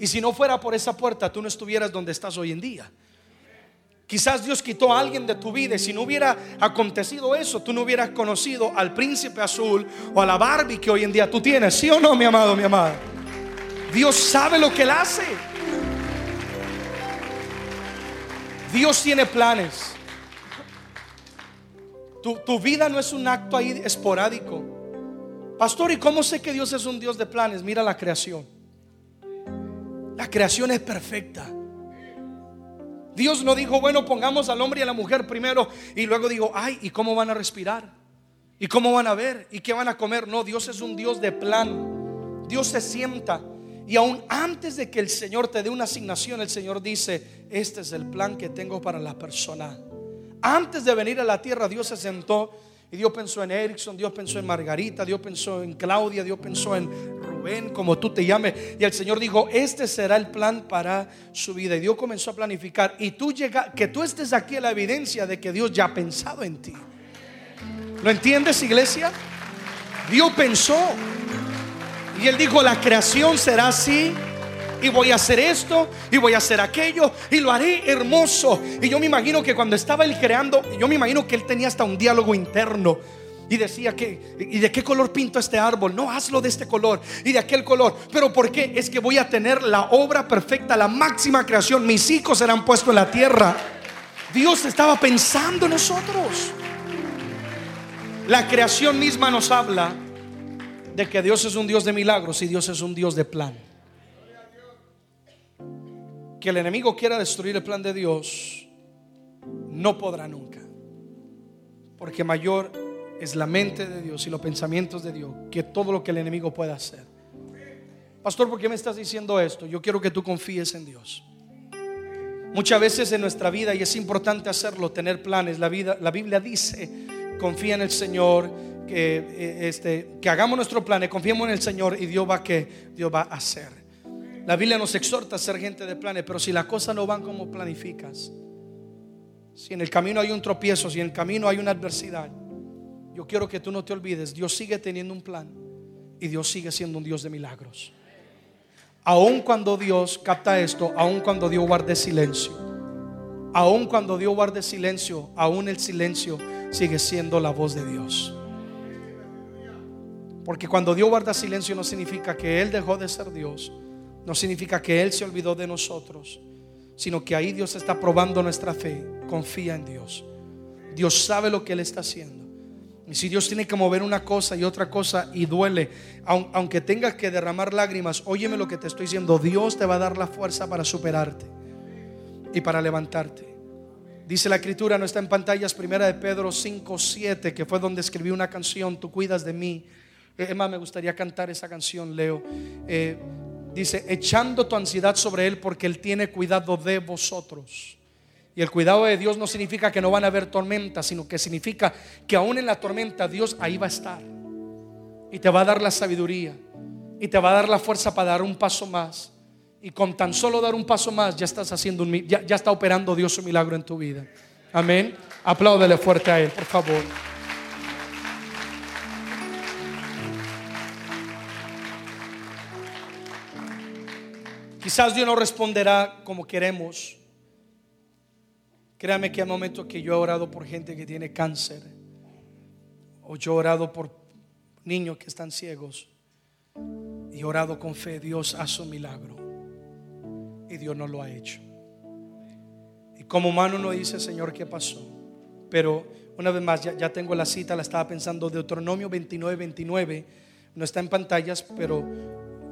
y si no fuera por esa puerta, tú no estuvieras donde estás hoy en día. Quizás Dios quitó a alguien de tu vida y si no hubiera acontecido eso, tú no hubieras conocido al príncipe azul o a la Barbie que hoy en día tú tienes. ¿Sí o no, mi amado, mi amada? Dios sabe lo que él hace. Dios tiene planes. Tu, tu, vida no es un acto ahí esporádico. Pastor, ¿y cómo sé que Dios es un Dios de planes? Mira la creación. La creación es perfecta. Dios no dijo, bueno, pongamos al hombre y a la mujer primero y luego digo, ay, ¿y cómo van a respirar? ¿Y cómo van a ver? ¿Y qué van a comer? No, Dios es un Dios de plan. Dios se sienta y aún antes de que el Señor te dé una asignación, el Señor dice, este es el plan que tengo para la persona. Antes de venir a la tierra, Dios se sentó y Dios pensó en Erickson, Dios pensó en Margarita, Dios pensó en Claudia, Dios pensó en Rubén, como tú te llames. Y el Señor dijo, este será el plan para su vida. Y Dios comenzó a planificar. Y tú llega, que tú estés aquí a la evidencia de que Dios ya ha pensado en ti. ¿Lo entiendes, iglesia? Dios pensó. Y Él dijo, la creación será así y voy a hacer esto y voy a hacer aquello y lo haré hermoso. Y yo me imagino que cuando estaba él creando, yo me imagino que él tenía hasta un diálogo interno. Y decía que, ¿y de qué color pinto este árbol? No, hazlo de este color y de aquel color. Pero ¿por qué? Es que voy a tener la obra perfecta, la máxima creación. Mis hijos serán puestos en la tierra. Dios estaba pensando en nosotros. La creación misma nos habla de que Dios es un Dios de milagros y Dios es un Dios de plan que el enemigo quiera destruir el plan de Dios, no podrá nunca. Porque mayor es la mente de Dios y los pensamientos de Dios que todo lo que el enemigo pueda hacer. Pastor, ¿por qué me estás diciendo esto? Yo quiero que tú confíes en Dios. Muchas veces en nuestra vida, y es importante hacerlo, tener planes, la, vida, la Biblia dice, confía en el Señor, que, eh, este, que hagamos nuestro plan, confiemos en el Señor y Dios va, que, Dios va a hacer. La Biblia nos exhorta a ser gente de planes, pero si las cosas no van como planificas, si en el camino hay un tropiezo, si en el camino hay una adversidad, yo quiero que tú no te olvides, Dios sigue teniendo un plan y Dios sigue siendo un Dios de milagros. Aun cuando Dios capta esto, aun cuando Dios guarde silencio, aun cuando Dios guarde silencio, aun el silencio sigue siendo la voz de Dios. Porque cuando Dios guarda silencio no significa que Él dejó de ser Dios no significa que Él se olvidó de nosotros, sino que ahí Dios está probando nuestra fe. Confía en Dios. Dios sabe lo que Él está haciendo. Y si Dios tiene que mover una cosa y otra cosa y duele, aunque tengas que derramar lágrimas, óyeme lo que te estoy diciendo, Dios te va a dar la fuerza para superarte y para levantarte. Dice la escritura, no está en pantallas, primera de Pedro 5, 7, que fue donde escribí una canción, tú cuidas de mí. Emma, me gustaría cantar esa canción, Leo. Eh, dice, echando tu ansiedad sobre Él porque Él tiene cuidado de vosotros. Y el cuidado de Dios no significa que no van a haber tormentas, sino que significa que aún en la tormenta Dios ahí va a estar. Y te va a dar la sabiduría. Y te va a dar la fuerza para dar un paso más. Y con tan solo dar un paso más ya estás haciendo un ya, ya está operando Dios un milagro en tu vida. Amén. Apláudele fuerte a Él, por favor. Quizás Dios no responderá como queremos. Créame que hay momentos que yo he orado por gente que tiene cáncer. O yo he orado por niños que están ciegos. Y he orado con fe. Dios hace un milagro. Y Dios no lo ha hecho. Y como humano no dice, Señor, ¿qué pasó? Pero una vez más, ya, tengo la cita, la estaba pensando. Deuteronomio 29, 29. No está en pantallas, pero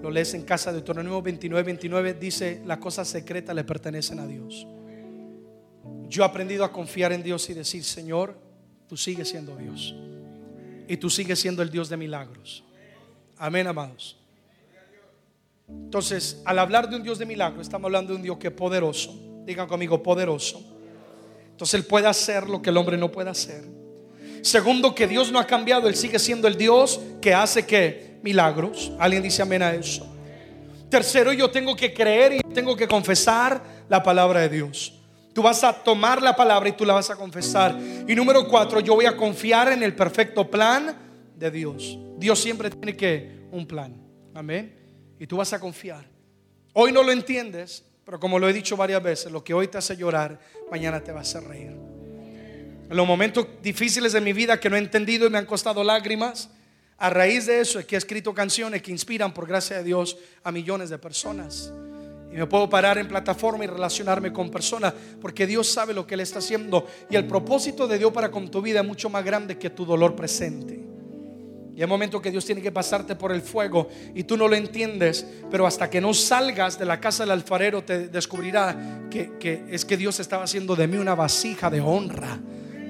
lo lees en casa, Deuteronomio 29, 29 dice, las cosas secretas le pertenecen a Dios. Yo he aprendido a confiar en Dios y decir, Señor, tú sigues siendo Dios. Y tú sigues siendo el Dios de milagros. Amén, amados. Entonces, al hablar de un Dios de milagros, estamos hablando de un Dios que es poderoso. Digan conmigo, poderoso. Entonces, Él puede hacer lo que el hombre no puede hacer. Segundo, que Dios no ha cambiado, Él sigue siendo el Dios que hace que milagros. ¿Alguien dice amén a eso? Tercero, yo tengo que creer y tengo que confesar la palabra de Dios. Tú vas a tomar la palabra y tú la vas a confesar. Y número cuatro, yo voy a confiar en el perfecto plan de Dios. Dios siempre tiene que un plan. Amén. Y tú vas a confiar. Hoy no lo entiendes, pero como lo he dicho varias veces, lo que hoy te hace llorar, mañana te va a hacer reír. En los momentos difíciles de mi vida que no he entendido y me han costado lágrimas, a raíz de eso es que he escrito canciones que inspiran, por gracia de Dios, a millones de personas. Y me puedo parar en plataforma y relacionarme con personas porque Dios sabe lo que Él está haciendo. Y el propósito de Dios para con tu vida es mucho más grande que tu dolor presente. Y hay momentos que Dios tiene que pasarte por el fuego y tú no lo entiendes, pero hasta que no salgas de la casa del alfarero te descubrirá que, que es que Dios estaba haciendo de mí una vasija de honra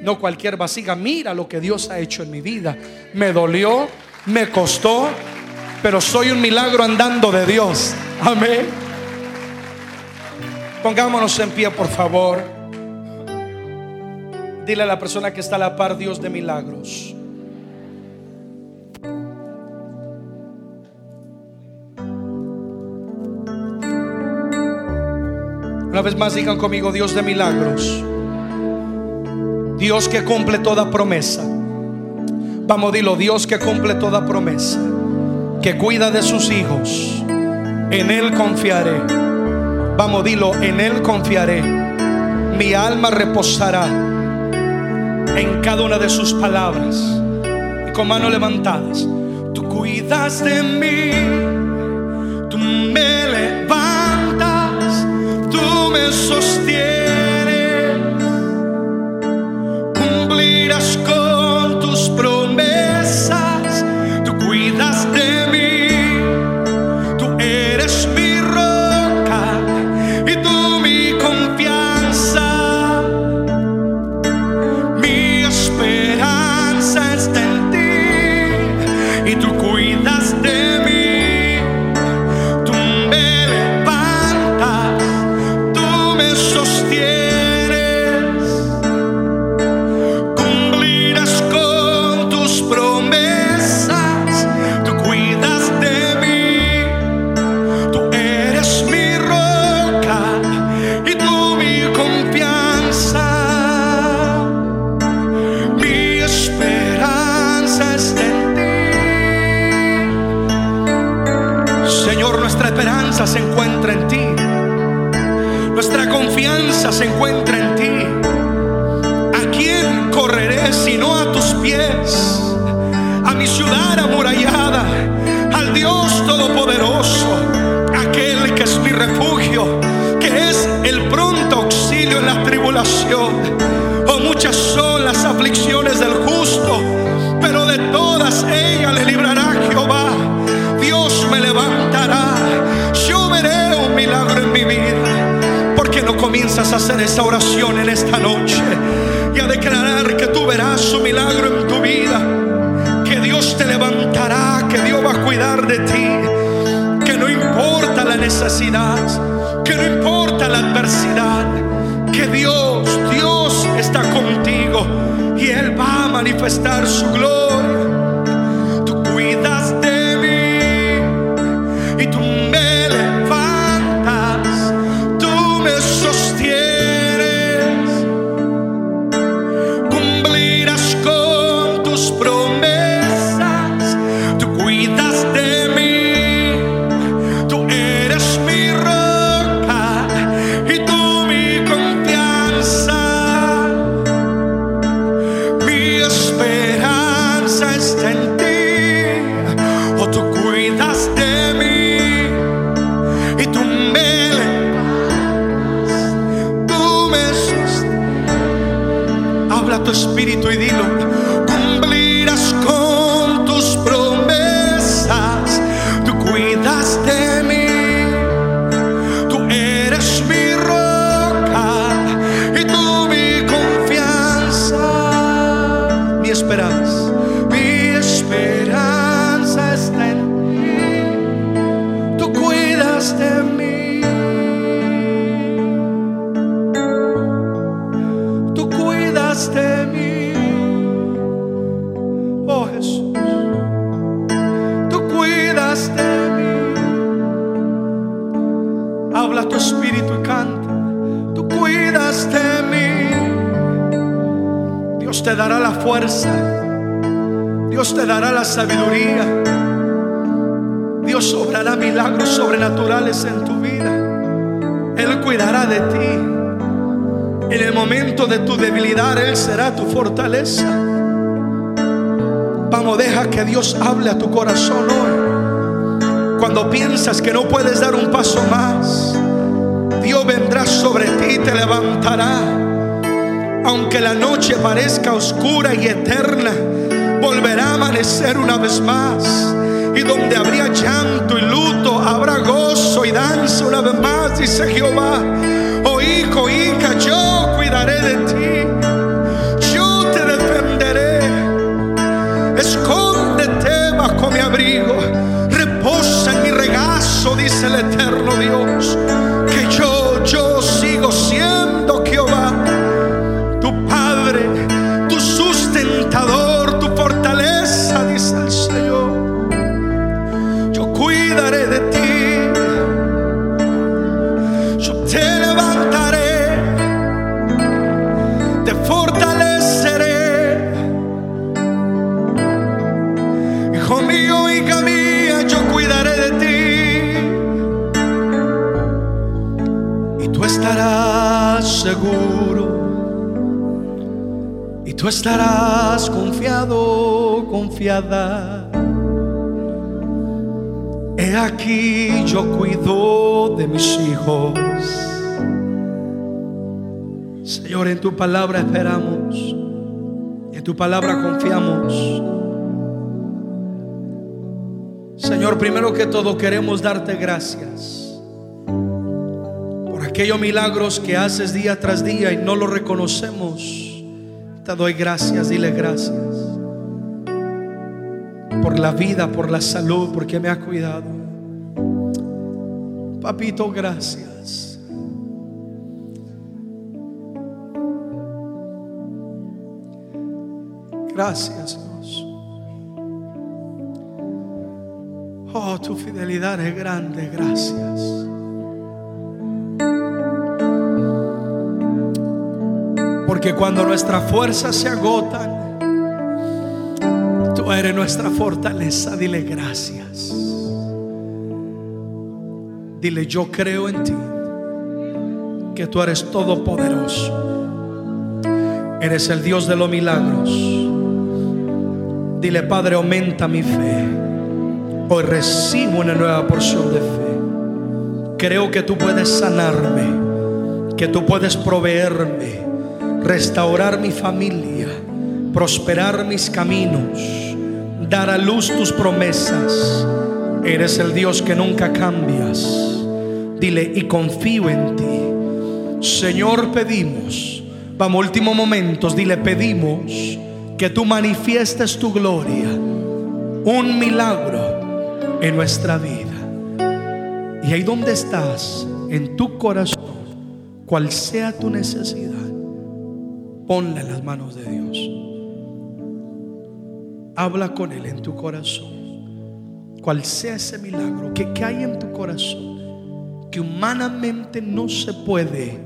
no cualquier vasija. Mira lo que Dios ha hecho en mi vida. Me dolió, me costó, pero soy un milagro andando de Dios. Amén. Pongámonos en pie, por favor. Dile a la persona que está a la par, Dios de milagros. Una vez más digan conmigo, Dios de milagros. Dios que cumple toda promesa. Vamos, dilo, Dios que cumple toda promesa. Que cuida de sus hijos. En Él confiaré. Vamos, dilo, en Él confiaré. Mi alma reposará en cada una de sus palabras. Y con manos levantadas. Tú cuidas de mí. Tú me hacer esta oración en esta noche y a declarar que tú verás un milagro en tu vida? Que Dios te levantará, que Dios va a cuidar de ti. Que no importa la necesidad, que no importa la adversidad, que Dios, Dios está contigo y Él va a manifestar su gloria. Sabiduría. Dios obrará milagros sobrenaturales en tu vida. Él cuidará de ti. En el momento de tu debilidad, Él será tu fortaleza. Vamos, deja que Dios hable a tu corazón hoy. Cuando piensas que no puedes dar un paso más, Dios vendrá sobre ti y te levantará. Aunque la noche parezca oscura y eterna, volverá a amanecer una vez más. Y donde habría llanto y luto, habrá gozo y danza una vez más, dice Jehová. Oh hijo, hija, yo cuidaré de ti. Yo te defenderé. Escóndete bajo mi abrigo. Reposa en mi regazo, dice el estarás confiado, confiada. He aquí yo cuido de mis hijos. Señor, en tu palabra esperamos. En tu palabra confiamos. Señor, primero que todo queremos darte gracias por aquellos milagros que haces día tras día y no lo reconocemos. Te doy gracias, dile gracias. Por la vida, por la salud, porque me has cuidado. Papito, gracias. Gracias, Dios. Oh, tu fidelidad es grande, gracias. Porque cuando nuestras fuerzas se agotan, tú eres nuestra fortaleza. Dile gracias. Dile, yo creo en ti, que tú eres todopoderoso. Eres el Dios de los milagros. Dile, Padre, aumenta mi fe. Hoy recibo una nueva porción de fe. Creo que tú puedes sanarme, que tú puedes proveerme, restaurar mi familia, prosperar mis caminos, dar a luz tus promesas. Eres el Dios que nunca cambias. Dile, y confío en ti. Señor, pedimos, vamos, últimos momentos, dile, pedimos que tú manifiestes tu gloria, un milagro en nuestra vida. Y ahí donde estás, en tu corazón, cual sea tu necesidad, ponla en las manos de Dios. Habla con Él en tu corazón. Cual sea ese milagro que, que hay en tu corazón, que humanamente no se puede,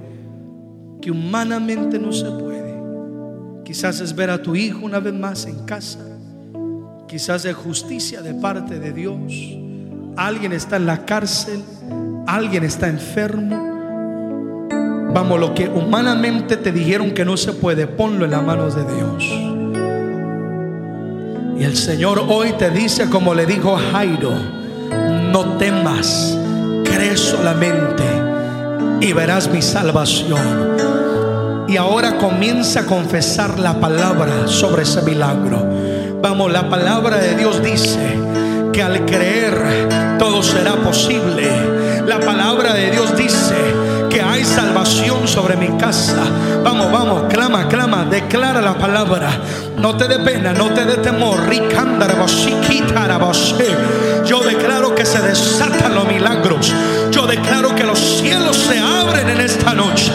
que humanamente no se puede. Quizás es ver a tu hijo una vez más en casa. Quizás es justicia de parte de Dios. Alguien está en la cárcel. Alguien está enfermo. Vamos, lo que humanamente te dijeron que no se puede, ponlo en las manos de Dios. Y el Señor hoy te dice, como le dijo Jairo, no temas, cree solamente y verás mi salvación. Y ahora comienza a confesar la palabra sobre ese milagro. Vamos, la palabra de Dios dice que al creer todo será posible. La palabra de Dios dice que hay salvación sobre mi casa. Vamos, vamos, clama, clama, declara la palabra. No te dé pena, no te dé temor. Yo declaro que se desatan los milagros. Yo declaro que los cielos se abren en esta noche.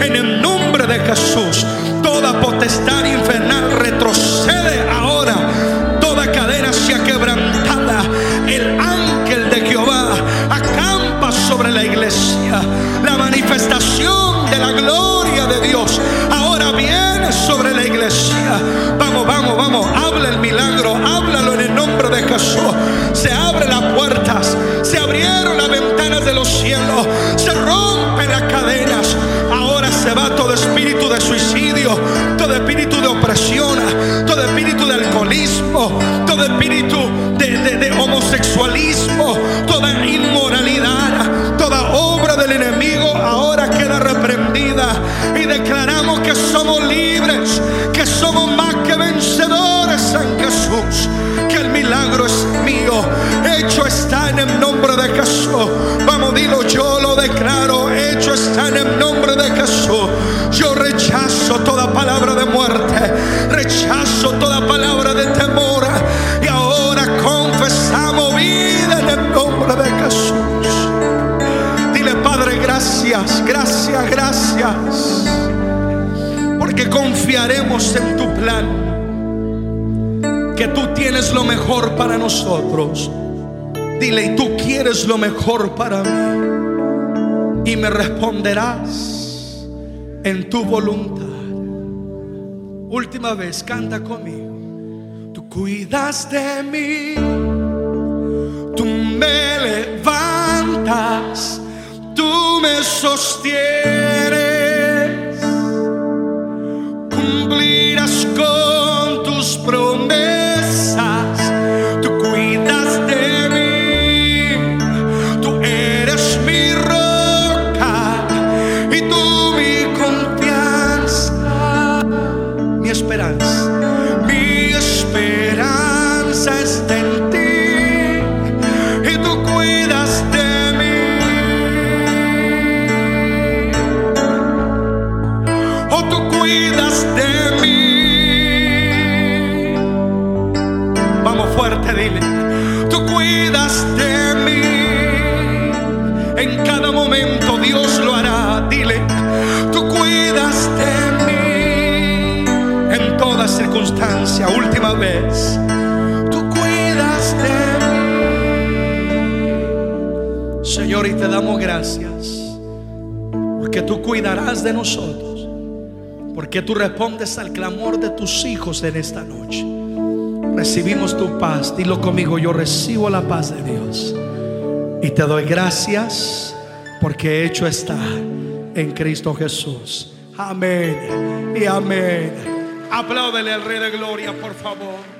En el nombre de Jesús, toda potestad infernal retrocede Jesús. Vamos, dilo, yo lo declaro. Hecho está en el nombre de Jesús. Yo rechazo toda palabra de muerte. Rechazo toda palabra de temor. Y ahora confesamos vida en el nombre de Jesús. Dile, Padre, gracias, gracias, gracias. Porque confiaremos en tu plan. Que tú tienes lo mejor para nosotros. Dile, tú quieres lo mejor para mí. Y me responderás en tu voluntad. Última vez, canta conmigo. Tú cuidas de mí. Tú me levantas. Tú me sostienes. Te damos gracias. Porque tú cuidarás de nosotros. Porque tú respondes al clamor de tus hijos en esta noche. Recibimos tu paz. Dilo conmigo, yo recibo la paz de Dios. Y te doy gracias porque hecho está en Cristo Jesús. Amén y amén. Apláudele al Rey de Gloria, por favor.